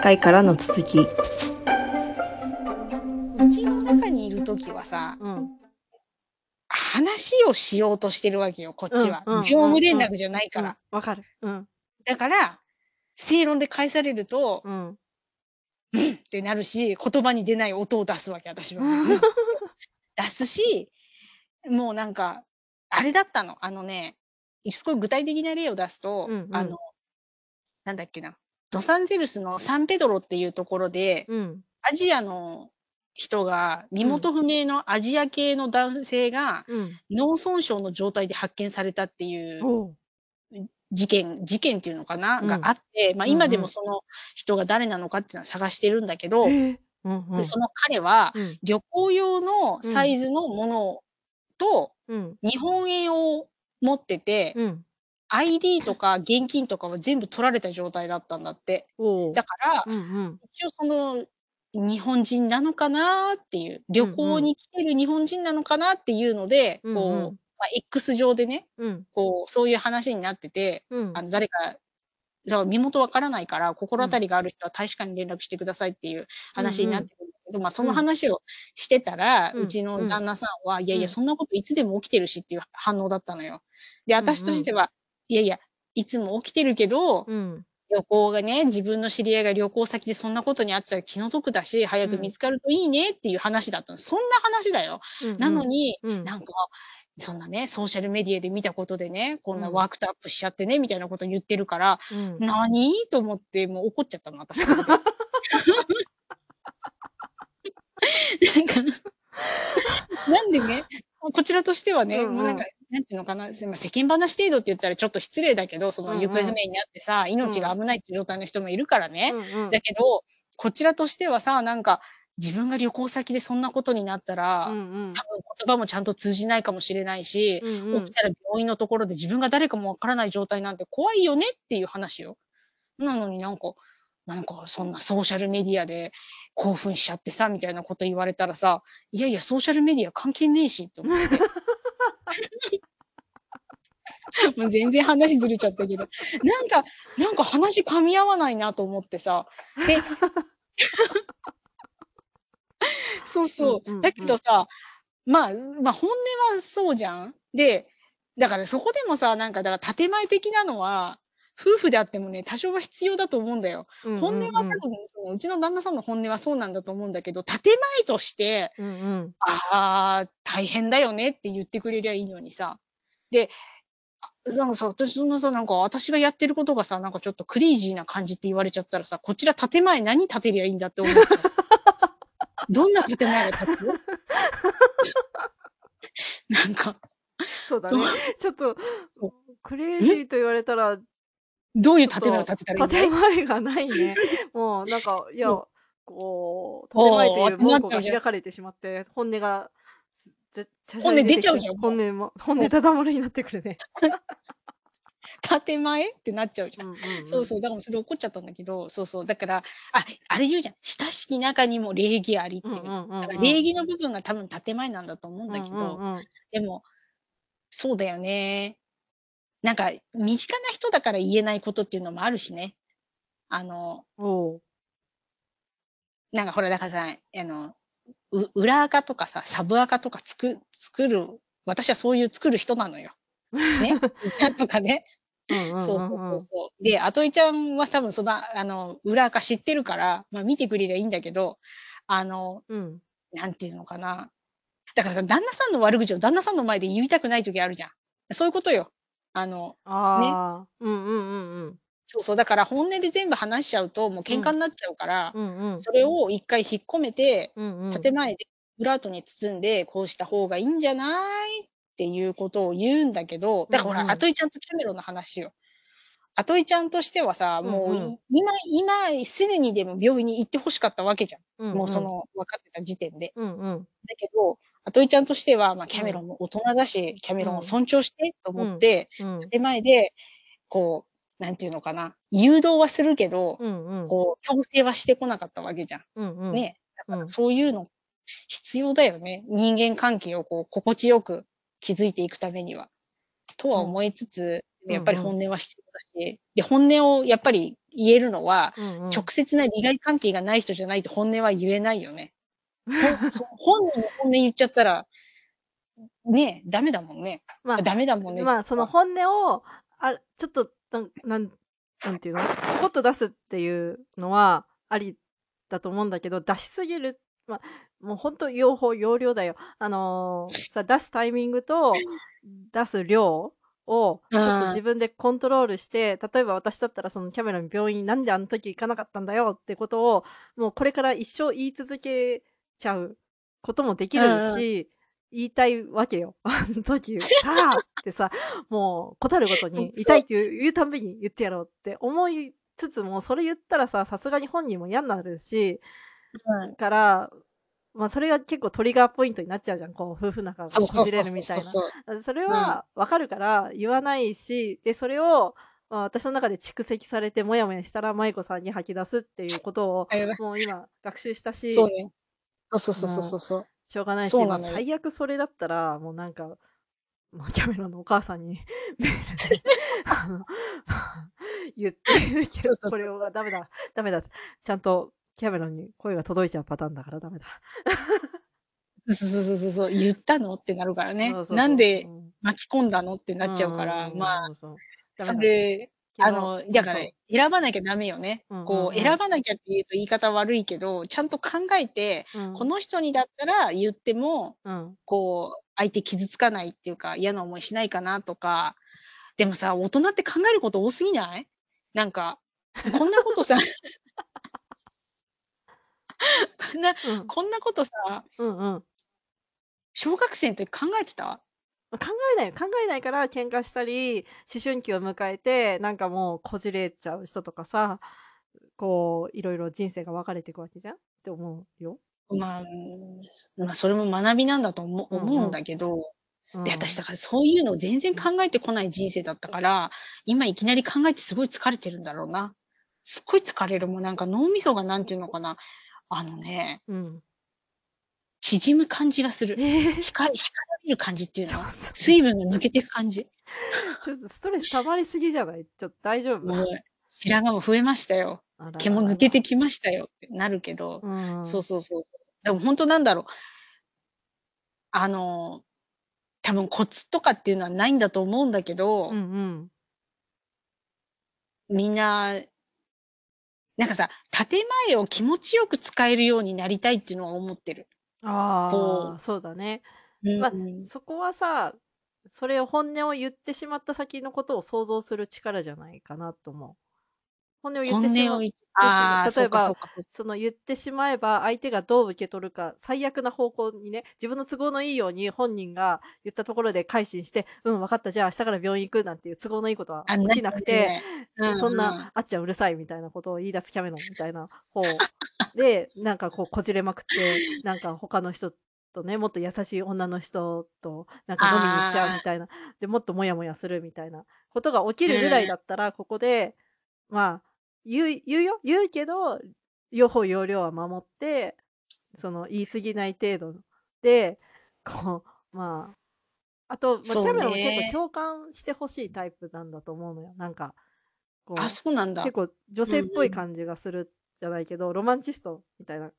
回からの続き。うちの中にいるときはさ、うん。話をしようとしてるわけよ、こっちは。うんうん業務連絡じゃないから。わかる。うん。だから、正論で返されると、うん。うんってなるし、言葉に出ない音を出すわけ、私は。う ん出すし、もうなんか、あれだったの。あのね、すごい具体的な例を出すと、うんうんあの、なんだっけな。ロサンゼルスのサンペドロっていうところで、うん。アジアの人が、身元不明のアジア系の男性がうん。脳損傷の状態で発見されたっていう。事件、事件っていうのかな、うんがあって、まあ今でもその人が誰なのかっていうのは探してるんだけど、でその彼はうん。旅行用のサイズのものとうん。日本円を持ってて、うん。ID とか現金とかは全部取られた状態だったんだって。だから、うんうん。一応その日本人なのかなっていう、旅行に来てる日本人なのかなっていうので、うんうんこう、まあ、X 上でね、うん。こう、そういう話になってて、うん。あの、誰か、身元わからないから、心当たりがある人は大使館に連絡してくださいっていう話になってるんだけど、まあ、その話をしてたら、ううんちの旦那さんは、いやいうや、んそんなこといつでも起きてるしっていう反応だったのよ。で、私としては、いやいや、いつも起きてるけど、うん。旅行がね、自分の知り合いが旅行先でそんなことにあってたら気の毒だし、早く見つかるといいねっていう話だったの。そんな話だよ。うん。なのに、うん、なんか、そんなね、ソーシャルメディアで見たことでね、こんなうんワークトアップしちゃってね、みたいなこと言ってるから、うん。何？と思って、もう怒っちゃったの、私。なんか、なんでね、こちらとしてはね、うんうんもうなんか、なんていうのかな、まあ世間話程度って言ったらちょっと失礼だけど、そのうんうん行方不明になってさ、命が危ないっていう状態の人もいるからね。うんうんだけど、こちらとしてはさ、なんか、自分が旅行先でそんなことになったら、うんうん多分言葉もちゃんと通じないかもしれないし、うんうん起きたら病院のところで自分が誰かもわからない状態なんて怖いよねっていう話よ。なのになんか、なんかそんなソーシャルメディアで興奮しちゃってさ、みたいなこと言われたらさ、いやいや、ソーシャルメディア関係ねえしって思って。もう全然話ずれちゃったけど。なんか、なんか話噛み合わないなと思ってさ。で、そうそう。だけどさ、まあ、まあ本音はそうじゃん。で、だからそこでもさ、なんか、だから建前的なのは、夫婦であってもね、多少は必要だと思うんだよ。うんうん本音は多分、そのうちの旦那さんの本音はそうなんだと思うんだけど、建前として、うんうんああ、大変だよねって言ってくれりゃいいのにさ。で、あなんかさ、私そのさ、なんか私がやってることがさ、なんかちょっとクレイジーな感じって言われちゃったらさ、こちら建前何立てりゃいいんだって思っちゃう。どんな建前が立つ？なんか、そうだね。ちょっとそう、クレイジーと言われたら、どういう建前を立てたらいい建前がないね。もう、なんか、いやそ、こう、建前というおー門戸が開かれてしまって、本音が、本音出ちゃうじゃん本音も、本音ただ漏れになってくるね。建前ってなっちゃうじゃん。そうそう。だからそれ怒っちゃったんだけど、そうそう。だから、あ、あれ言うじゃん。親しき中にも礼儀ありっていう。だから礼儀の部分が多分建前なんだと思うんだけど、でも、そうだよね。なんか、身近な人だから言えないことっていうのもあるしね。あの、おうなんかほら、だからさ、あの、う裏垢とかさ、サブ垢とか作作る、私はそういう作る人なのよ。ね？なんとかね。そうそうそうそう。で、あといちゃんは多分そんな、あの、裏垢知ってるから、まあ見てくれりゃいいんだけど、あの、うん。なんていうのかな。だからさ、旦那さんの悪口を旦那さんの前で言いたくない時あるじゃん。そういうことよ。あの、ああ、うんうんうんうん。そうそう。だから本音で全部話しちゃうともう喧嘩になっちゃうから、うんうん。それを一回引っ込めて、うんうん。建前でブラートに包んで、こうした方がいいんじゃないっていうことを言うんだけど、だからほんうんアトイちゃんとキャメロンの話よ。アトイちゃんとしてはさ、もうい、うんうん今、今、すぐにでも病院に行ってほしかったわけじゃん。うんんもうそ。の、分かってた時点で。うんうん。だけど、アトイちゃんとしては、まあ、キャメロンも大人だし、キャメロンを尊重してと思って、うん手前で、こう、なんていうのかな、誘導はするけど、うんうん。こう、強制はしてこなかったわけじゃん。うんうん。ね。だからうんそういうの必要だよね。人間関係をこう心地よく築いていくためには。とは思いつつ、うんやっぱり本音は必要だし、で、本音をやっぱり言えるのは、うんうん。直接な利害関係がない人じゃないと本音は言えないよね。本人の本音言っちゃったら、ねえ、ダメだもんね。まあ、ダメだもんね。まあ、その本音を、あちょっと、なん、なん、なんていうの？ちょこっと出すっていうのはありだと思うんだけど、出しすぎる、まあ、もう本当用法、用量だよ。あのーさ、出すタイミングと出す量を、ちょっと自分でコントロールして、例えば私だったらそのキャメラに病院なんであの時行かなかったんだよってことを、もうこれから一生言い続けちゃうこともできるし、言いたいわけよ。あの時、さあってさ、もう、答るごとに、痛いって言う言うたんびに言ってやろうって思いつつも、それ言ったらさ、さすがに本人も嫌になるし、うんから、まあ、それが結構トリガーポイントになっちゃうじゃん。こう、夫婦仲がこじれるみたい。な。それはわかるから言わないし、で、それを、まあ、私の中で蓄積されてもやもやしたら舞子さんに吐き出すっていうことをもう今学習したし、そうね。そうそうそうそうそう。しょうがないし、最悪それだったら、もうなんか、もうキャメロンのお母さんに メールであの 言って言うけど、これはダメだ、ダメだ。ちゃんとキャメロンに声が届いちゃうパターンだからダメだ。そうそうそうそうそう。言ったのってなるからねそうそう。そうなんでうん巻き込んだのってなっちゃうから、んまあ、、それ、あの、だから選ばなきゃダメよね。こう、うん選ばなきゃって言うと言い方悪いけど、ちゃんと考えて、うんこの人にだったら言っても、うんこう、相手傷つかないっていうか、嫌な思いしないかなとか。でもさ、大人って考えること多すぎない？なんか、こんなことさ、こ んな、うんこんなことさ、うんうん。小学生の時考えてた？考えない考えないから喧嘩したり思春期を迎えてなんかもうこじれちゃう人とかさこういろいろ人生が分かれていくわけじゃんって思うよ。まあ、うんまあ、それも学びなんだと思ううんうん思うんだけど、うんで、私だからそういうのを全然考えてこない人生だったから、今いきなり考えてすごい疲れてるんだろうな。すっごい疲れる。もうなんか脳みそがなんていうのかな。あのね、うん、縮む感じがする。えー、光、る感じっていうの？ちょっと。水分が抜けていく感じ。ちょっとストレス溜まりすぎじゃない？ちょっと大丈夫？もう、白髪も増えましたよ。毛も抜けてきましたよってなるけど、うん、そうそうそう。でも本当なんだろう。あの、多分コツとかっていうのはないんだと思うんだけど、うんうん。みんな、なんかさ、建前を気持ちよく使えるようになりたいっていうのは思ってる。あこあそうだね。うんまあそこはさそれを本音を言ってしまった先のことを想像する力じゃないかなと思う。本音を言本ってしまう。音を言って、ああ、例えばその言ってしまえば相手がどう受け取るか最悪な方向にね自分の都合のいいように本人が言ったところで改心してうん分かったじゃあ明日から病院行くなんていう都合のいいことはあ起きなくて、ね。うそんな、あっちゃんうるさいみたいなことを言い出すキャメロンみたいな方でなんかこうこじれまくってなんか他の人とねもっと優しい女の人となんか飲みに行っちゃうみたいなでもっとモヤモヤするみたいなことが起きるぐらいだったら、ここでまあ言う言うよ。言うけど用法用量は守ってその言い過ぎない程度でこうまああと、まあ、キャメロンも結構共感してほしいタイプなんだと思うのよ。なんかこうあ、そうなんだ。結構女性っぽい感じがするじゃないけど、ロマンチストみたいな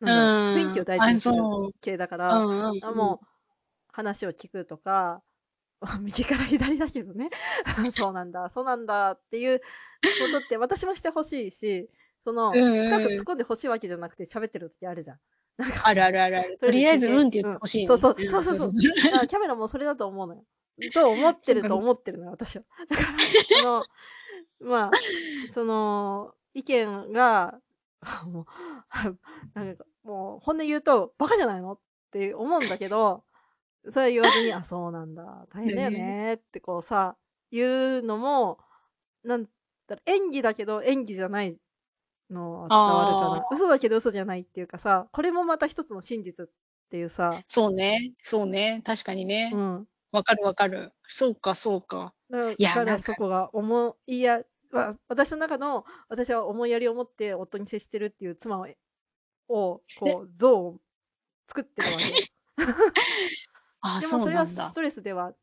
なん雰囲気を大事にする系だから、うんうんうん。あもう話を聞くとか 右から左だけどね。そうなんだ。そうなんだ。っていうことって私もしてほしいしその深く突っ込んでほしいわけじゃなくて喋ってる時あるじゃん。なんかあるあるあるある。とりあえず、うんって言ってほしいね、うん。そうそうそう。そうそうあキャメラもそれだと思うのよ。と思ってると思ってるのよ、私は。だから、その、まあ、その、意見が、もう、なんか、もう、本音言うと、バカじゃないの？って思うんだけど、それは言わずに、あ、そうなんだ、大変だよねってこうさ、言うのも、なんだろう演技だけど演技じゃないのは伝わるかなあ。嘘だけど嘘じゃないっていうかさ、これもまた一つの真実っていうさ、そうね。そうね。確かにねう。ん。わ、かるわかる。そうか、そうか。いやだからそこが思いや、わ私の中の私は思いやりを持って夫に接してるっていう妻ををこう像を作ってるわけよ。あ、でそもそうれはス。トレスでは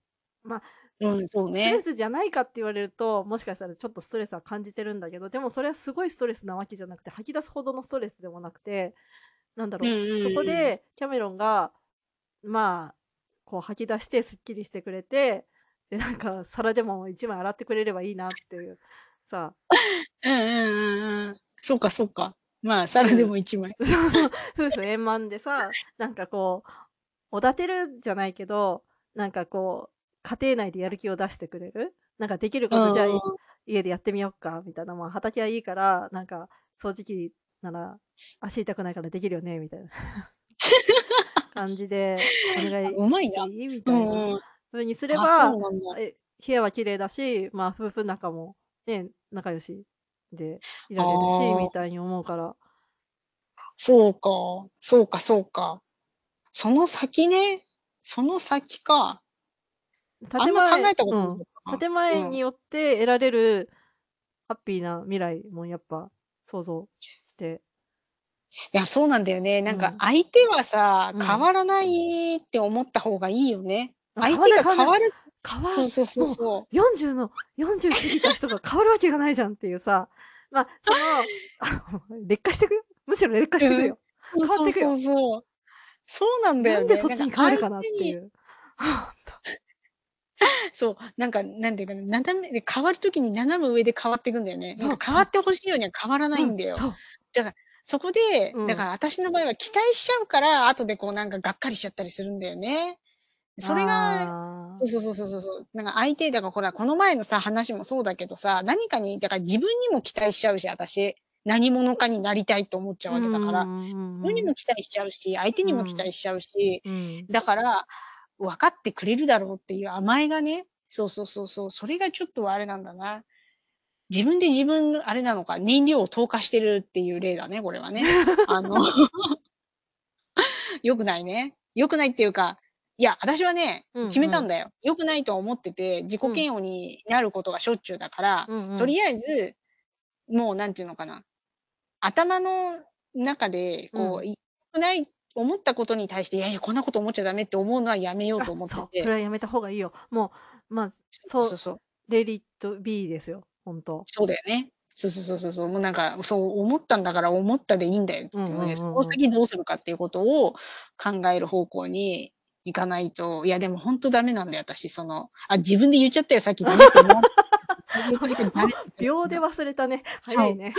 まあうん、そうストレね。スじゃないかって言われると、もしかしたらちょっとストレスは感じてるんだけど、でもそれはすごいストレスなわけじゃなくて、吐き出すほどのストレスでもなくて、なんだろう、うんうんそこうん。でキャメロンが、まあ、こう吐き出してすっきりしてくれて、で、なんか皿でも1枚洗ってくれればいいなっていう、さ。うんうんうんうん。そうかそうか。まあ、皿でも1枚。そうそう、夫婦円満でさ、なんかこう、おだてるじゃないけど、なんかこう、家庭内でやる気を出してくれる？なんかできるうこと、じゃあ。家でやってみよっかみたいな、まあ、畑はいいから、なんか掃除機なら足痛くないからできるよねみたいな感じでお願 あ、いうまいな。していいみうたいなんうにすれあ、ば。え、部屋は綺麗だし、まあ、夫婦仲もね、仲良しでいあられるし、みあ。たいに思うから。そうか。そうかそうか。その先ね。その先か。あんま考建前うえたことなかん。ったな。建うん。前によって得られるハッピーな未来もやっぱ想像して。いや、そうなんだよね。なんかうん。相手はさ、うん。変わらないって思った方がいいよね。あ、相変わんない手が変わる変わんない。そうそうそうそう。40の、40過ぎた人が変わるわけがないじゃんっていうさ。まあ、その、劣化してくよ。むしろ劣化してくうん。よ。変わってくよ。そうそうそう。そうなんだよね。なんでそっちに変わるかなっていう。ほんと。そう、なんか、なんていうかな、斜めで変わる時に斜め上で変わっていくんだよね。なんか変わ。って欲しいようには変わらなうん、いんだよ。そう。だから、そこで、うん。だから私の場合は期待しちゃうから、後でこうなんかがっかりしちゃったりするんだよね。それが、あそうそうそうそうそうそう。なんか相手、だからほら、この前のさ、話もそうだけどさ、何かに、だから自分にも期待しちゃうし、私。何者かになりたいと思っちゃあ。ううわけだから。んう自分にんも期待しちゃうし、相手うにも期ん。待しちゃうし、うん。だから、分かってくれるだろうっていう甘えがね、そうそうそうそう、それがちょっとあれなんだな。自分で自分、あれなのか、燃料を投下してるっていう例だね、これはね。あの、良くないね。良くないっていうか、いや、私はね、うんうん。決めたんだよ。良くないとは思ってて、自己うん。嫌悪になることがしょっちゅうだから、うんうん。とりあえず、もうなんていうのかな、頭の中で、うん。こう、良くない、思ったことに対して、いやいや、こんなこと思っちゃダメって思うのはやめようとあ、思ってそう。それて。はやめた方がいいよ。もう、まあ、そうそう、そう。レディット B ですよ。ほんと。そうだよね。そうそうそうそうそう。もうなんか、そう思ったんだから思ったでいいんだよって言って、う。その先どうするかっていうことを考える方向に行かないと、いやでもほんとダメなんだよ、私。その、あ、自分で言っちゃったよ、さっきダメって思って秒で忘れたね。早そ。いうね。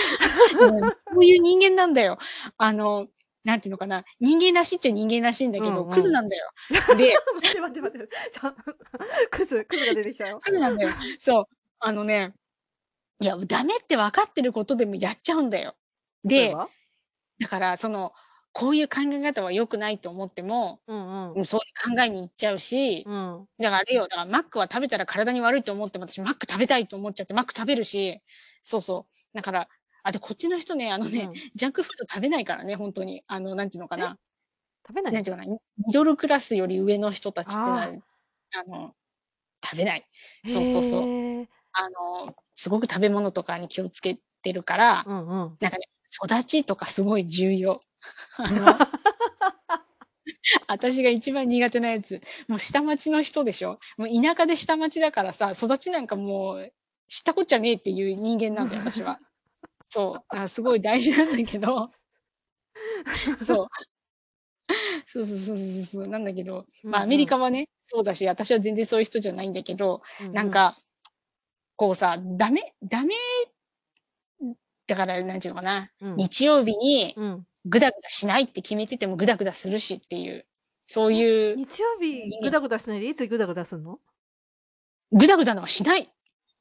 うんそういう人間なんだよ。あの、なんていうのかな、人間らしいっちゃ人間らしいんだけど、うんうん。クズなんだよ。で、待って待って待って。クズ、クズが出てきたよ。クズなんだよ。そう。あのね、いや、ダメって分かってることでもやっちゃうんだよ。で、だから、その、こういう考え方は良くないと思っても、うんうん。うん、そういう考えに行っちゃうし、うん。だからあれよ、だからマックは食べたら体に悪いと思っても、私マック食べたいと思っちゃって、マック食べるし、そうそう。だから、あ、で、こっちの人ね、あのね、うん。ジャンクフード食べないからね、ほんとに。あの、なんていうのかえ？な。食べない？なんていうかな、ミドルクラスより上の人たちってのは、ああの、食べない。あ。そうそうそう。あの、すごく食べ物とかに気をつけてるから、うんうん。なんかね、育ちとかすごい重要。あの、私が一番苦手なやつ。もう下町の人でしょ？もう田舎で下町だからさ、育ちなんかもう、知ったこっちゃねえっていう人間なんだよ、私は。そう。あすごい大事なんだけど、そう。そうそうそうそうそう。なんだけど、まあ、アメリカはね、そうだし、私は全然そういう人じゃないんだけど、うんなんか、こうさ、ダメ、ダメ、だから、なんていうのかな、うん日曜日にうん。グダグダしないって決めててもグダグダするしっていう、そういう、日曜日グダグダしないでいつグダグダすんの？グダグダのはしない。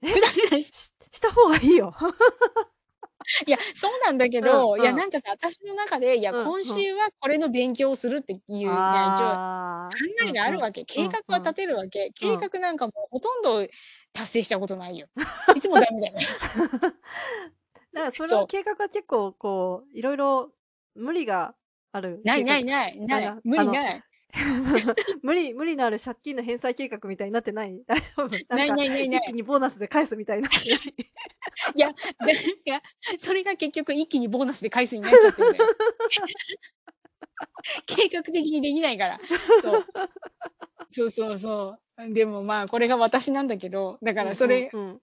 え？グダグダし、しした方がいいよ。いや、そうなんだけど、いや、うんうんなんかさ、私の中で、いや、うんうん今週はこれの勉強をするっていう、ね、一応、あ考えがあるわけ。計画は立てるわけ。計画なんかもうほとんど達成したことないよ。いつもダメだよね。だからそそうの計画は結構こういろいろ無理があるないない計ない、なない。無理ない。画 無理無理のある借金の返済計画みたいになってない？大丈夫？ないないないない一気にボーナスで返すみたいない？や、でいや、それが結局一気にボーナスで返すになっちゃってる。計画的にできないから。そう。そうそうそう。でもまあ、これが私なんだけど、だからそれ、うんうんうん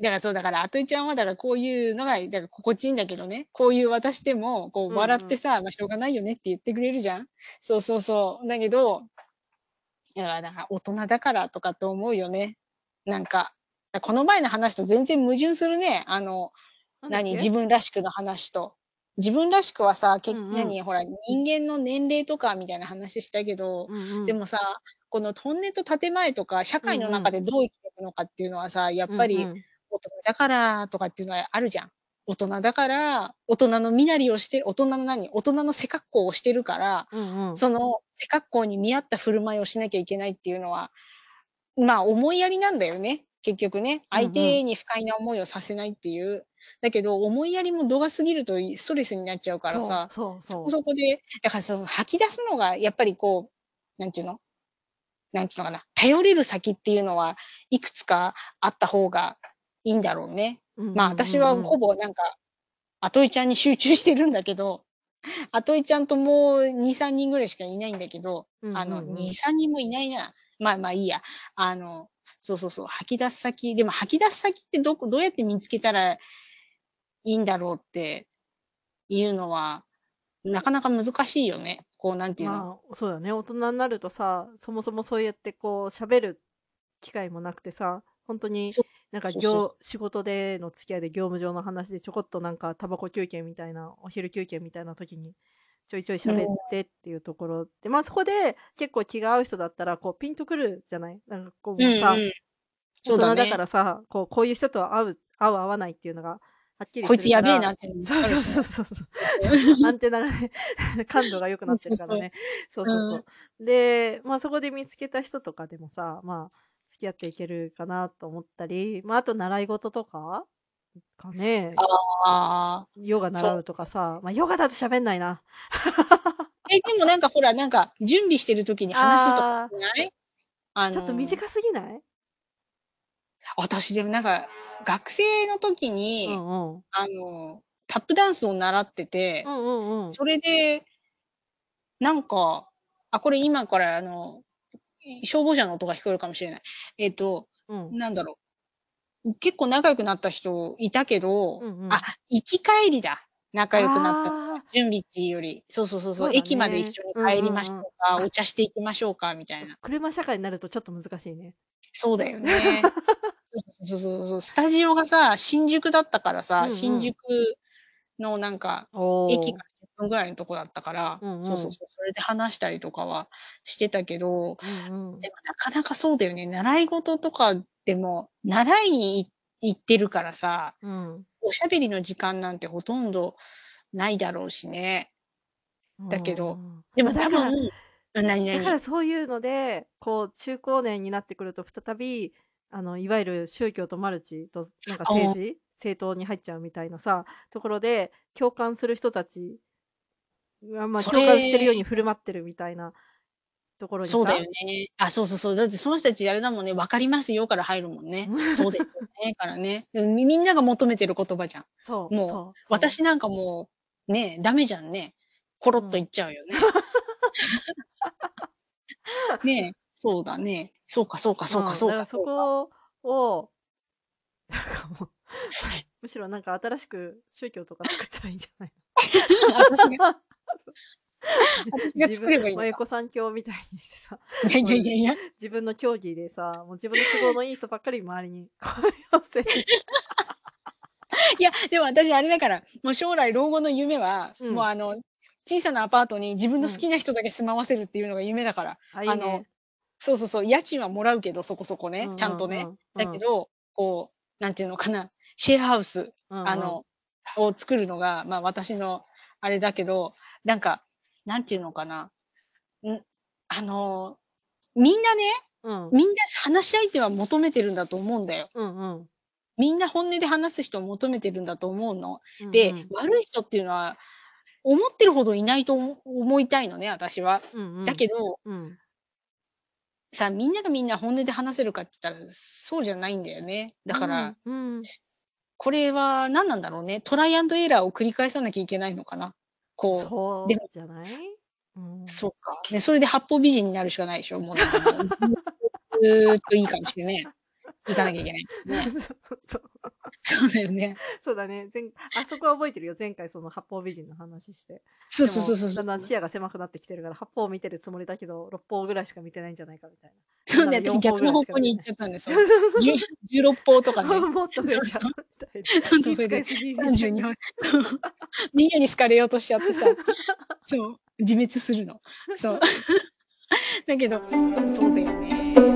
だからそう、だから、あといちゃんは、だからこういうのが、だから心地いいんだけどね、こういう私でも、こう、うんうん笑ってさ、まあ、しょうがないよねって言ってくれるじゃん。そうそうそう。だけど、だから大人だからとかって思うよね。なんか、この前の話と全然矛盾するね。あの、何、自分らしくの話と。自分らしくはさ、けうんうん何、ほら、人間の年齢とかみたいな話したけど、うんうんでもさ、この本音と建前とか、社会の中でどう生きていくのかっていうのはさ、やっぱり、うんうん大人だからとかっていうのはあるじゃん。大人だから、大人の身なりをして、大人の何？大人の背格好をしてるから、うんうんその背格好に見合った振る舞いをしなきゃいけないっていうのは、まあ思いやりなんだよね。結局ね。うんうん相手に不快な思いをさせないっていう。だけど、思いやりも度が過ぎるとストレスになっちゃうからさ、そこで、だからその吐き出すのが、やっぱりこう、なんていうの？なんていうのかな。頼れる先っていうのは、いくつかあった方がいいんだろうね。まあ私はほぼなんか、あといちゃんに集中してるんだけど、あといちゃんともう2、3人ぐらいしかいないんだけど、あの、2、3人もいないな。まあまあいいや。あの、そうそうそう、吐き出す先。でも吐き出す先ってどこ、どうやって見つけたらいいんだろうっていうのは、なかなか難しいよね。こう、なんていうの。まあそうだね大人になるとさそもそもそうやってこう喋る機会もなくてさ本当になんか業仕事での付き合いで業務上の話でちょこっとなんかタバコ休憩みたいなお昼休憩みたいな時にちょいちょい喋ってっていうところで、まあそこで結構気が合う人だったらこうピンとくるじゃない？なんかこううん、さ、うん。そうだね。大人だからさこうこういう人と会う合う合わないっていうのがはっきりこいつやべえなってそうそうそうそうアンテナがね 感度が良くなってるからね。そうそうそう、でまあそこで見つけた人とかでもさまあ付き合っていけるかなと思ったりまああと習い事とかかね。ああ。ヨガ習う。とかさ。まあヨガだと喋んないな。え、でもなんかほら、なんか準備してる時に話すとかしない？あのちょっと短すぎない？私でもなんか、学生の時に、うんうん。あの、タップダンスを習ってて、うんうんうん。それで、なんか、あ、これ今からあの、消防車の音が聞こえるかもしれない。えっ、と、うんなんだろう。結構仲良くなった人いたけど、うんうんあ、行き帰りだ。仲良くなった。あ準備っていうより、そうそうそうそう、そうだね駅まで一緒に帰りましょうか、うんうんうんお茶していきましょうか、みたいな。車社会になるとちょっと難しいねそうだよね。そうそうそうそう。スタジオがさ、新宿だったからさ、うんうん新宿のなんか、駅から10分ぐらいのとこだったから、うんうんそうそうそう、それで話したりとかはしてたけど、うんうん。でもなかなかそうだよね。習い事とかでも、習いに行ってるからさ、うん。おしゃべりの時間なんてほとんどないだろうしね。だけどうん。でも多だから分、だか々らそういうのでこう中高年になってくると再びあのいわゆる宗教とマルチとなんか政治？政党に入っちゃうみたいなさところで共感する人たちが、まあ、共感してるように振る舞ってるみたいなところにさそうだよね。あ、そうそうそう。だってその人たちあれだもんね、わかりますよから入るもんね。そうですよね。からね。でもみみんなが求めてる言葉じゃん。もうそうそう私なんかもう、ね、ダメじゃんね。コロッと言っちゃうよね。ねそうだね。そうか、そうか、そうか、そうか。そこをなんかもうむしろなんか新しく宗教とか作ったらいいんじゃない 私が、の 私が作ればいいのか。まゆこさん教みたいにしてさ。いやいやいやいや。自分の競技でさもう自分の都合のいい人ばっかり周りにいや、でも私あれだから、もう将来老後の夢は、うん。もうあの、小さなアパートに自分の好きな人だけ住まわせるっていうのが夢だから。あいいね。そうそうそう、家賃はもらうけど、そこそこね、ちゃんとね。だけ、ど、こう、なんていうのかな、シェアハウス、うんうん。あの、を作るのが、まあ私のあれだけど、なんか、なんていうのかな、んあの、みんなね、うんうんみんな話し相手は求めてるんだと思うんだよ。うんうんみんな本音で話す人を求めてるんだと思うの。うんで、うん悪い人っていうのは、思ってるほどいないと思思いたいのね、私は。うんうんだけど、うんさ、みんながみんな本音で話せるかって言ったら、そうじゃないんだよね。だから、うんうんこれは何なんだろうね。トライアンドエラーを繰り返さなきゃいけないのかな。こう。そうでもじゃない？うんそうか。ね、それで八方美人になるしかないでしょ。もう ずーっといい感じでね、行かなきゃいけない。ね。そうそうだよね。そうだね。前あそこは覚えてるよ。前回その八方美人の話して。そうそうそうそうそう。だんだん視野が狭くなってきてるから、八方を見てるつもりだけど、六方ぐらいしか見てないんじゃないかみたいそうね、四私逆の方向に行っちゃったんですよ。十16方とかな。ね。もっと増えちゃうみたいな。そうそう気遣いすぎみたいな32本。みんなに好かれようとしちゃってさ、そう、自滅するの。そう。だけど、そうだよね。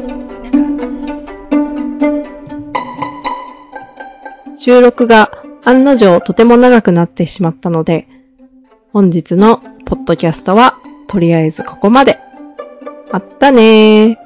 収録が案の定とても長くなってしまったので、本日のポッドキャストはとりあえずここまで。まったねー。